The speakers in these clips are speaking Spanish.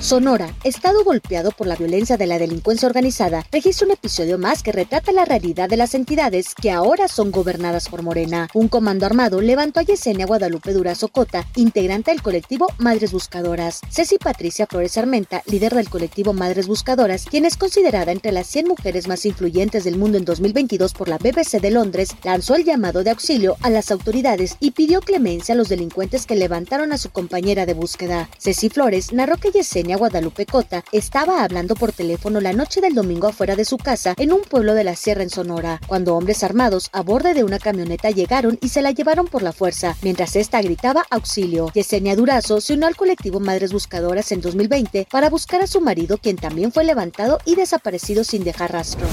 Sonora, estado golpeado por la violencia de la delincuencia organizada, registra un episodio más que retrata la realidad de las entidades que ahora son gobernadas por Morena. Un comando armado levantó a Yesenia Guadalupe Durazo Cota, integrante del colectivo Madres Buscadoras. Ceci Patricia Flores Armenta, líder del colectivo Madres Buscadoras, quien es considerada entre las 100 mujeres más influyentes del mundo en 2022 por la BBC de Londres, lanzó el llamado de auxilio a las autoridades y pidió clemencia a los delincuentes que levantaron a su compañera de búsqueda. Ceci Flores narró que Yesenia Guadalupe Cota estaba hablando por teléfono la noche del domingo afuera de su casa en un pueblo de la Sierra en Sonora, cuando hombres armados a borde de una camioneta llegaron y se la llevaron por la fuerza, mientras esta gritaba auxilio. Yesenia Durazo se unió al colectivo Madres Buscadoras en 2020 para buscar a su marido, quien también fue levantado y desaparecido sin dejar rastro.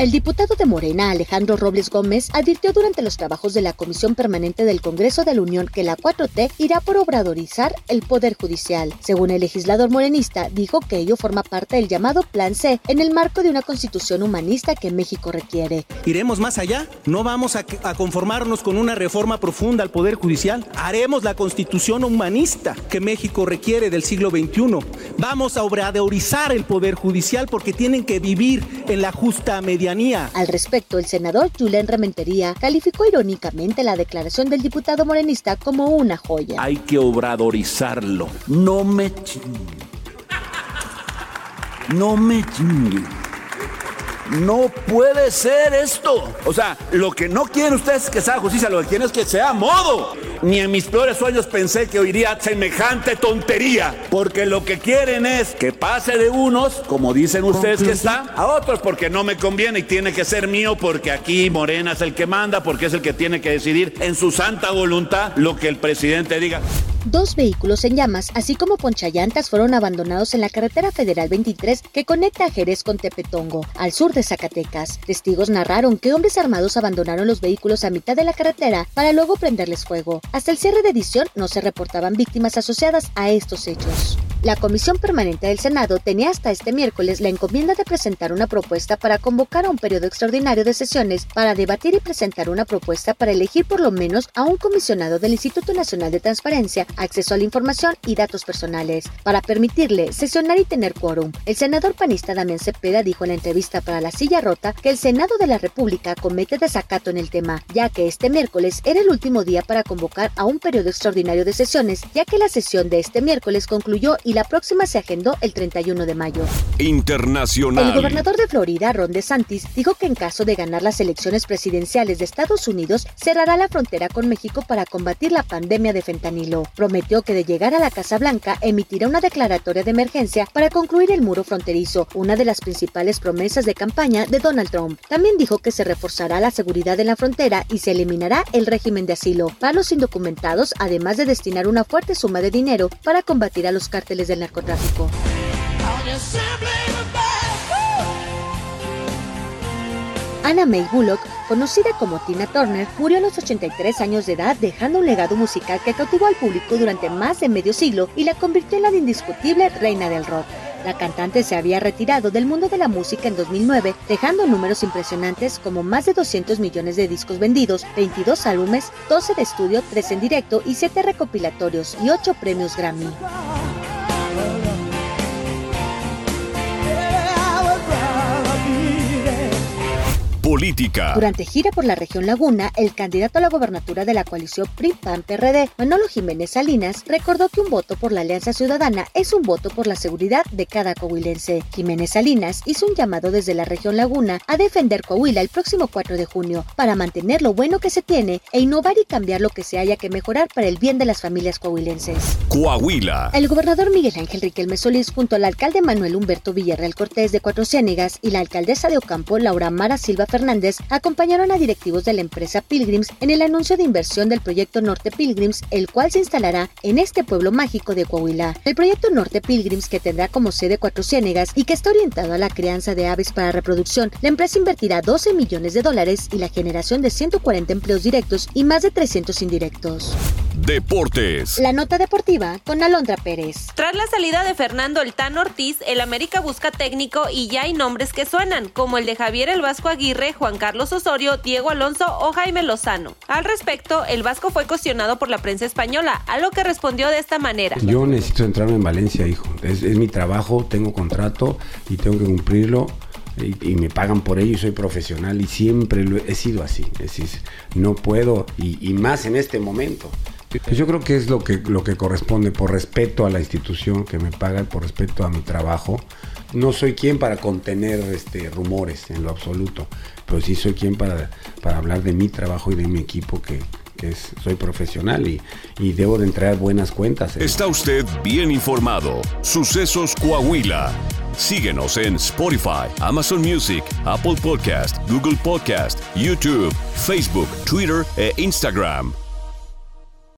El diputado de Morena, Alejandro Robles Gómez, advirtió durante los trabajos de la Comisión Permanente del Congreso de la Unión que la 4T irá por obradorizar el Poder Judicial. Según el legislador morenista, dijo que ello forma parte del llamado Plan C en el marco de una constitución humanista que México requiere. ¿Iremos más allá? ¿No vamos a, a conformarnos con una reforma profunda al Poder Judicial? Haremos la constitución humanista que México requiere del siglo XXI. Vamos a obradorizar el Poder Judicial porque tienen que vivir en la justa al respecto, el senador Julián Rementería calificó irónicamente la declaración del diputado morenista como una joya. Hay que obradorizarlo. No me No me chingue. No puede ser esto. O sea, lo que no quieren ustedes es que sea justicia, lo que quieren es que sea modo. Ni en mis peores sueños pensé que oiría semejante tontería. Porque lo que quieren es que pase de unos, como dicen ustedes que está, a otros porque no me conviene y tiene que ser mío porque aquí Morena es el que manda, porque es el que tiene que decidir en su santa voluntad lo que el presidente diga. Dos vehículos en llamas, así como ponchallantas, fueron abandonados en la carretera federal 23 que conecta a Jerez con Tepetongo, al sur de Zacatecas. Testigos narraron que hombres armados abandonaron los vehículos a mitad de la carretera para luego prenderles fuego. Hasta el cierre de edición no se reportaban víctimas asociadas a estos hechos. La Comisión Permanente del Senado tenía hasta este miércoles la encomienda de presentar una propuesta para convocar a un periodo extraordinario de sesiones para debatir y presentar una propuesta para elegir por lo menos a un comisionado del Instituto Nacional de Transparencia, Acceso a la Información y Datos Personales, para permitirle sesionar y tener quórum. El senador panista Damián Cepeda dijo en la entrevista para La Silla Rota que el Senado de la República comete desacato en el tema, ya que este miércoles era el último día para convocar a un periodo extraordinario de sesiones, ya que la sesión de este miércoles concluyó y la próxima se agendó el 31 de mayo. Internacional. El gobernador de Florida, Ron DeSantis, dijo que en caso de ganar las elecciones presidenciales de Estados Unidos, cerrará la frontera con México para combatir la pandemia de fentanilo. Prometió que de llegar a la Casa Blanca emitirá una declaratoria de emergencia para concluir el muro fronterizo, una de las principales promesas de campaña de Donald Trump. También dijo que se reforzará la seguridad en la frontera y se eliminará el régimen de asilo para los indocumentados, además de destinar una fuerte suma de dinero para combatir a los cárteles del narcotráfico. Anna May Bullock, conocida como Tina Turner, murió a los 83 años de edad dejando un legado musical que cautivó al público durante más de medio siglo y la convirtió en la indiscutible reina del rock. La cantante se había retirado del mundo de la música en 2009, dejando números impresionantes como más de 200 millones de discos vendidos, 22 álbumes, 12 de estudio, 3 en directo y 7 recopilatorios y 8 premios Grammy. Política. Durante gira por la región Laguna, el candidato a la gobernatura de la coalición PRI-PAN-PRD, Manolo Jiménez Salinas, recordó que un voto por la Alianza Ciudadana es un voto por la seguridad de cada coahuilense. Jiménez Salinas hizo un llamado desde la región Laguna a defender Coahuila el próximo 4 de junio para mantener lo bueno que se tiene e innovar y cambiar lo que se haya que mejorar para el bien de las familias coahuilenses. Coahuila. El gobernador Miguel Ángel Riquelme Solís junto al alcalde Manuel Humberto Villarreal Cortés de Cuatro Ciénegas y la alcaldesa de Ocampo Laura Mara Silva Fernández Acompañaron a directivos de la empresa Pilgrims en el anuncio de inversión del proyecto Norte Pilgrims, el cual se instalará en este pueblo mágico de Coahuila. El proyecto Norte Pilgrims, que tendrá como sede Cuatro Ciénegas y que está orientado a la crianza de aves para reproducción, la empresa invertirá 12 millones de dólares y la generación de 140 empleos directos y más de 300 indirectos. Deportes. La nota deportiva con Alondra Pérez. Tras la salida de Fernando El Tan Ortiz, el América busca técnico y ya hay nombres que suenan, como el de Javier El Vasco Aguirre, Juan Carlos Osorio, Diego Alonso o Jaime Lozano. Al respecto, el Vasco fue cuestionado por la prensa española, a lo que respondió de esta manera. Yo necesito centrarme en Valencia, hijo. Es, es mi trabajo, tengo contrato y tengo que cumplirlo y, me pagan por ello y soy profesional y siempre lo he, sido así. Es decir, no puedo, y, más en este momento. Pues yo creo que es lo que, lo que corresponde por respeto a la institución que me paga, por respeto a mi trabajo. No soy quien para contener este, rumores en lo absoluto, pero sí soy quien para, para hablar de mi trabajo y de mi equipo que, es, soy profesional y, y, debo de entregar buenas cuentas. Está usted bien informado. Sucesos Coahuila. Síguenos en Spotify, Amazon Music, Apple Podcast, Google Podcast, YouTube, Facebook, Twitter e Instagram.